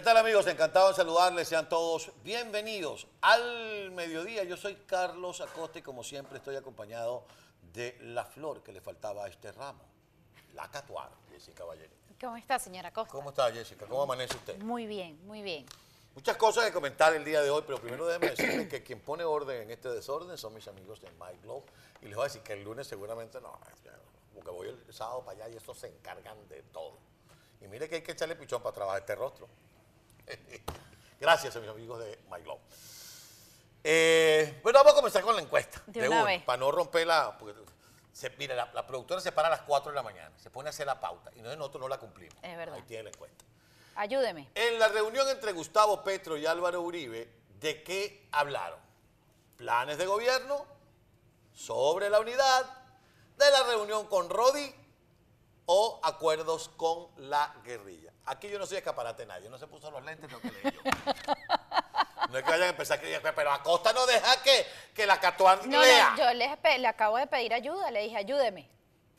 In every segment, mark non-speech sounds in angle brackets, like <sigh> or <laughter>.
¿Qué tal amigos? Encantado de saludarles. Sean todos bienvenidos al mediodía. Yo soy Carlos Acosta y como siempre estoy acompañado de la flor que le faltaba a este ramo, la catuar, Jessica Ballerini. ¿Cómo está, señora Costa? ¿Cómo está Jessica? ¿Cómo amanece usted? Muy bien, muy bien. Muchas cosas que comentar el día de hoy, pero primero déjeme decirles que quien pone orden en este desorden son mis amigos de My Globe. Y les voy a decir que el lunes seguramente no, porque voy el sábado para allá y estos se encargan de todo. Y mire que hay que echarle pichón para trabajar este rostro. Gracias a mis amigos de My. Eh, bueno, vamos a comenzar con la encuesta. De una vez. Para no romper la... porque se, mira, la, la productora se para a las 4 de la mañana, se pone a hacer la pauta y nosotros no la cumplimos. Es verdad. Ahí tiene la encuesta. Ayúdeme. En la reunión entre Gustavo Petro y Álvaro Uribe, ¿de qué hablaron? ¿Planes de gobierno? ¿Sobre la unidad? ¿De la reunión con Rodi? ¿O acuerdos con la guerrilla? Aquí yo no soy escaparate de nadie, no se puso los lentes, lo que leí yo. No es que vayan a empezar que digan, pero Acosta no deja que, que la Catuán No, lea. no, yo le, espe- le acabo de pedir ayuda, le dije, ayúdeme.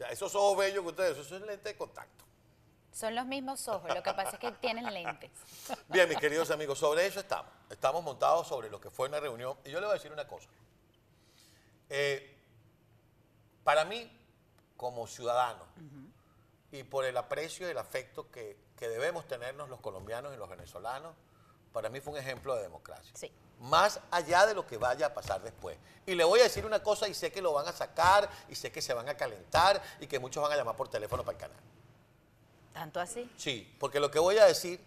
Esos ojos bellos que ustedes, esos son lentes de contacto. Son los mismos ojos, lo que pasa es que <laughs> tienen lentes. Bien, mis queridos amigos, sobre eso estamos. Estamos montados sobre lo que fue una reunión. Y yo le voy a decir una cosa. Eh, para mí, como ciudadano, y por el aprecio y el afecto que, que debemos tenernos los colombianos y los venezolanos, para mí fue un ejemplo de democracia. Sí. Más allá de lo que vaya a pasar después. Y le voy a decir una cosa y sé que lo van a sacar y sé que se van a calentar y que muchos van a llamar por teléfono para el canal. ¿Tanto así? Sí, porque lo que voy a decir,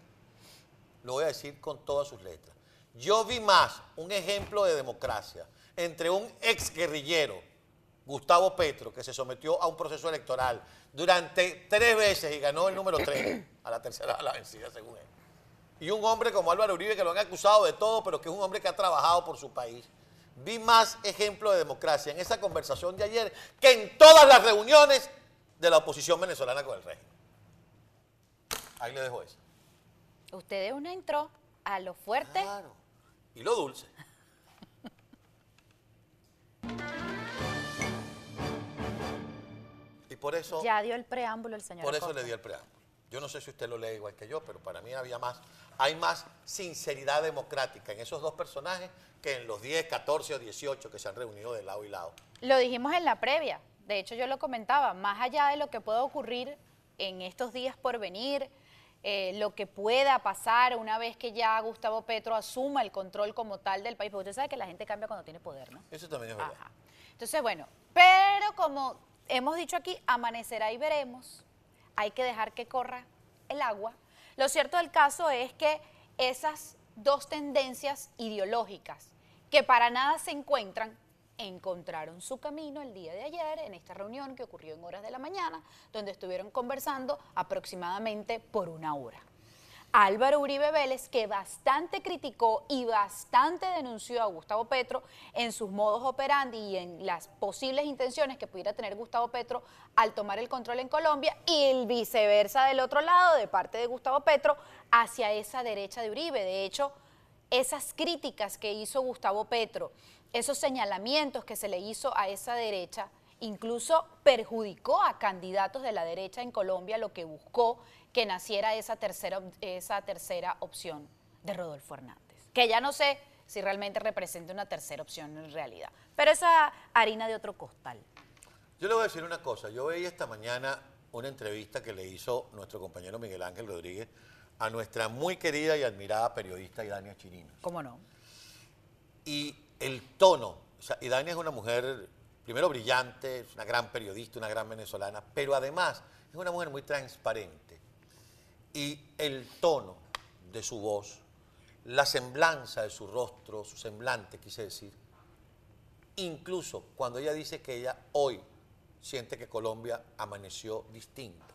lo voy a decir con todas sus letras. Yo vi más un ejemplo de democracia entre un ex guerrillero, Gustavo Petro, que se sometió a un proceso electoral durante tres veces y ganó el número tres, a la tercera a la vencida, según él. Y un hombre como Álvaro Uribe, que lo han acusado de todo, pero que es un hombre que ha trabajado por su país. Vi más ejemplo de democracia en esa conversación de ayer que en todas las reuniones de la oposición venezolana con el régimen. Ahí le dejo eso. Usted de una entró a lo fuerte. Claro. Y lo dulce. Y por eso, Ya dio el preámbulo el señor por eso le di el preámbulo. Yo no sé si usted lo lee igual que yo, pero para mí había más, hay más sinceridad democrática en esos dos personajes que en los 10, 14 o 18 que se han reunido de lado y lado. Lo dijimos en la previa. De hecho, yo lo comentaba. Más allá de lo que pueda ocurrir en estos días por venir, eh, lo que pueda pasar una vez que ya Gustavo Petro asuma el control como tal del país, porque usted sabe que la gente cambia cuando tiene poder, ¿no? Eso también es verdad. Ajá. Entonces, bueno, pero como hemos dicho aquí, amanecerá y veremos, hay que dejar que corra el agua. Lo cierto del caso es que esas dos tendencias ideológicas que para nada se encuentran, encontraron su camino el día de ayer en esta reunión que ocurrió en horas de la mañana, donde estuvieron conversando aproximadamente por una hora. Álvaro Uribe Vélez, que bastante criticó y bastante denunció a Gustavo Petro en sus modos operandi y en las posibles intenciones que pudiera tener Gustavo Petro al tomar el control en Colombia y el viceversa del otro lado, de parte de Gustavo Petro, hacia esa derecha de Uribe. De hecho, esas críticas que hizo Gustavo Petro, esos señalamientos que se le hizo a esa derecha, incluso perjudicó a candidatos de la derecha en Colombia, lo que buscó que naciera esa tercera, esa tercera opción de Rodolfo Hernández. Que ya no sé si realmente representa una tercera opción en realidad, pero esa harina de otro costal. Yo le voy a decir una cosa. Yo veía esta mañana una entrevista que le hizo nuestro compañero Miguel Ángel Rodríguez a nuestra muy querida y admirada periodista Idania Chirinos. ¿Cómo no? Y el tono, o sea, Idania es una mujer, primero brillante, es una gran periodista, una gran venezolana, pero además es una mujer muy transparente. Y el tono de su voz, la semblanza de su rostro, su semblante, quise decir, incluso cuando ella dice que ella hoy siente que Colombia amaneció distinta,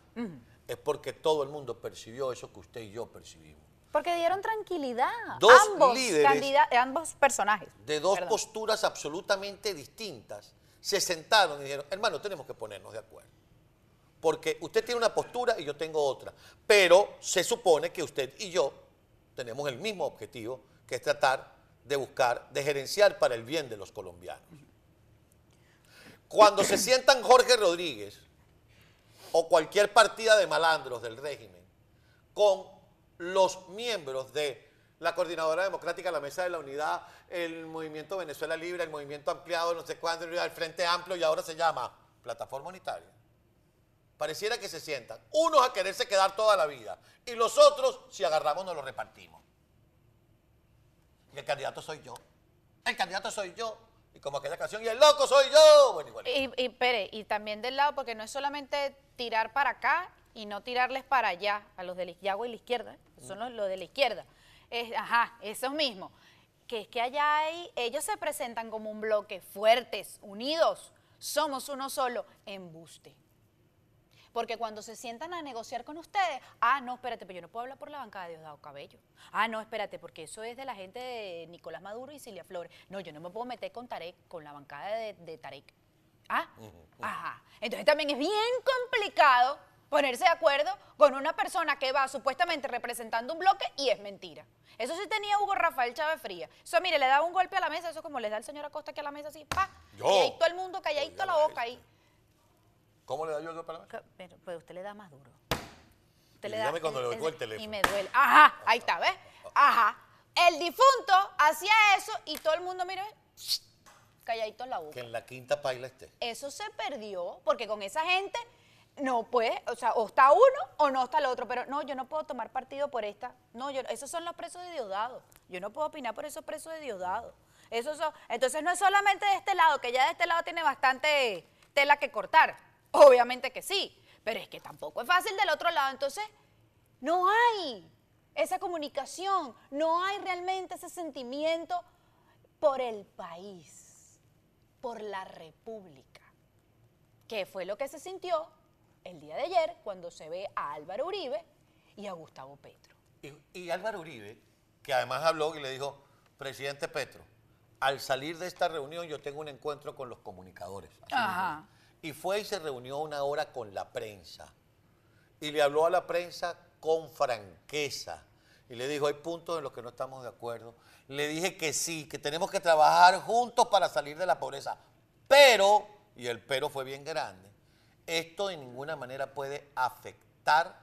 es porque todo el mundo percibió eso que usted y yo percibimos. Porque dieron tranquilidad. Dos ambos, líderes- ambos personajes. de dos Perdón. posturas absolutamente distintas, se sentaron y dijeron, hermano, tenemos que ponernos de acuerdo. Porque usted tiene una postura y yo tengo otra. Pero se supone que usted y yo tenemos el mismo objetivo, que es tratar de buscar, de gerenciar para el bien de los colombianos. Cuando se sientan Jorge Rodríguez o cualquier partida de malandros del régimen con los miembros de la Coordinadora Democrática, la Mesa de la Unidad, el Movimiento Venezuela Libre, el Movimiento Ampliado, no sé cuándo, el Frente Amplio y ahora se llama Plataforma Unitaria. Pareciera que se sientan unos a quererse quedar toda la vida y los otros, si agarramos, nos lo repartimos. Y el candidato soy yo. El candidato soy yo. Y como aquella canción, y el loco soy yo. Bueno, igual. Y, y, Pere, y también del lado, porque no es solamente tirar para acá y no tirarles para allá, a los de la, y la izquierda, son los, los de la izquierda. Es, ajá, esos mismos. Que es que allá hay, ellos se presentan como un bloque fuertes, unidos, somos uno solo, embuste. Porque cuando se sientan a negociar con ustedes, ah, no, espérate, pero yo no puedo hablar por la bancada de Diosdado Cabello. Ah, no, espérate, porque eso es de la gente de Nicolás Maduro y Silvia Flores. No, yo no me puedo meter con Tarek, con la bancada de, de Tarek. Ah, ajá. Entonces también es bien complicado ponerse de acuerdo con una persona que va supuestamente representando un bloque y es mentira. Eso sí tenía Hugo Rafael Chávez Fría. Eso, mire, le daba un golpe a la mesa, eso como le da el señor Acosta aquí a la mesa, así, pa. Yo. Y ahí todo el mundo calladito la boca ahí. ¿Cómo le da yo el golpe a la mesa? Pero, pues usted le da más duro. Usted Y dígame cuando le doy el teléfono. Y me duele. Ajá, ahí está, ¿ves? Ajá. El difunto hacía eso y todo el mundo, mire, calladito en la boca. Que en la quinta paila esté. Eso se perdió porque con esa gente no puede, o sea, o está uno o no está el otro, pero no, yo no puedo tomar partido por esta. No, yo, esos son los presos de Diosdado. Yo no puedo opinar por esos presos de Diosdado. Esos son, entonces no es solamente de este lado, que ya de este lado tiene bastante tela que cortar. Obviamente que sí, pero es que tampoco es fácil del otro lado. Entonces, no hay esa comunicación, no hay realmente ese sentimiento por el país, por la república, que fue lo que se sintió el día de ayer cuando se ve a Álvaro Uribe y a Gustavo Petro. Y, y Álvaro Uribe, que además habló y le dijo, presidente Petro, al salir de esta reunión yo tengo un encuentro con los comunicadores. Ajá. Y fue y se reunió una hora con la prensa. Y le habló a la prensa con franqueza. Y le dijo, hay puntos en los que no estamos de acuerdo. Le dije que sí, que tenemos que trabajar juntos para salir de la pobreza. Pero, y el pero fue bien grande, esto de ninguna manera puede afectar,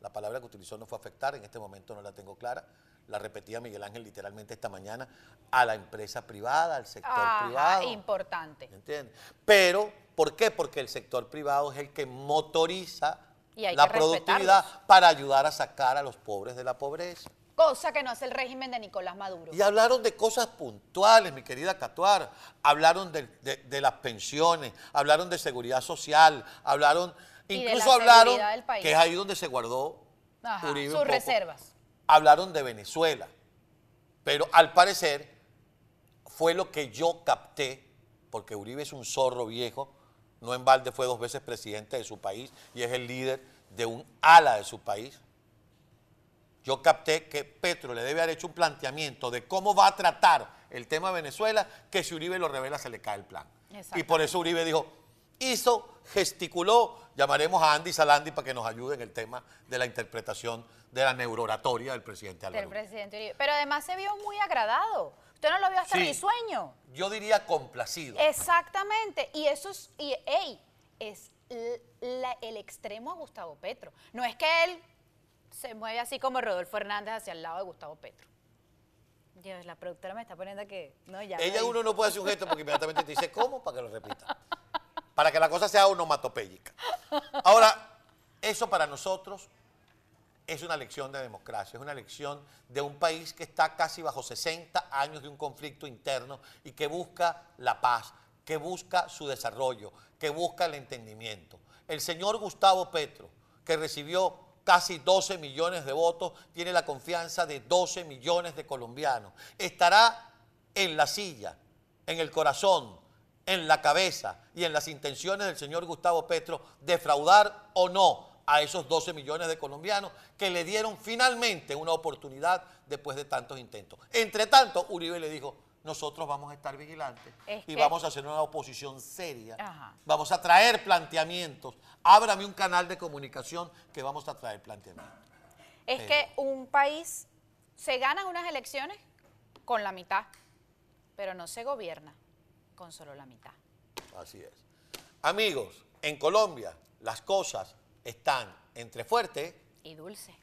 la palabra que utilizó no fue afectar, en este momento no la tengo clara, la repetía Miguel Ángel literalmente esta mañana, a la empresa privada, al sector Ajá, privado. importante. ¿Entiendes? Pero, ¿por qué? Porque el sector privado es el que motoriza Y la productividad para ayudar a sacar a los pobres de la pobreza. Cosa que no hace el régimen de Nicolás Maduro. Y hablaron de cosas puntuales, mi querida Catuar. Hablaron de, de- de las pensiones, hablaron de seguridad social, hablaron, Y incluso la hablaron, que es ahí donde se guardó Ajá, Uribe un sus reservas. Hablaron de Venezuela. Pero al parecer fue lo que yo capté, porque Uribe es un zorro viejo, no en balde fue dos veces presidente de su país y es el líder de un ala de su país. Yo capté que Petro le debe haber hecho un planteamiento de cómo va a tratar el tema de Venezuela, que si Uribe lo revela se le cae el plan. Y por eso Uribe dijo, hizo, gesticuló, llamaremos a Andy Salandi para que nos ayude en el tema de la interpretación de la neurooratoria del presidente Álvaro. del presidente Uribe. Pero además se vio muy agradado. Usted no lo vio hasta Sí. risueño. Yo diría complacido. Exactamente. Y eso es, y, ey, es la- el extremo a Gustavo Petro. No es que él se mueve así como Rodolfo Hernández hacia el lado de Gustavo Petro. Dios, la productora me está poniendo que. No, ya. Ella uno no puede hacer un gesto porque inmediatamente te dice cómo para que lo repita. Para que la cosa sea onomatopéyica. Ahora, eso para nosotros es una lección de democracia, es una lección de un país que está casi bajo 60 años de un conflicto interno y que busca la paz, que busca su desarrollo, que busca el entendimiento. El señor Gustavo Petro, que recibió casi 12 millones de votos, tiene la confianza de 12 millones de colombianos. Estará en la silla, en el corazón, en la cabeza y en las intenciones del señor Gustavo Petro defraudar o no a esos 12 millones de colombianos que le dieron finalmente una oportunidad después de tantos intentos. Entre tanto, Uribe le dijo, nosotros vamos a estar vigilantes Es y que- vamos a hacer una oposición seria, Ajá. vamos a traer planteamientos, ábrame un canal de comunicación que vamos a traer planteamientos. Es que un país se gana unas elecciones con la mitad, pero no se gobierna con solo la mitad. Así es. Amigos, en Colombia las cosas están entre fuerte Y dulce.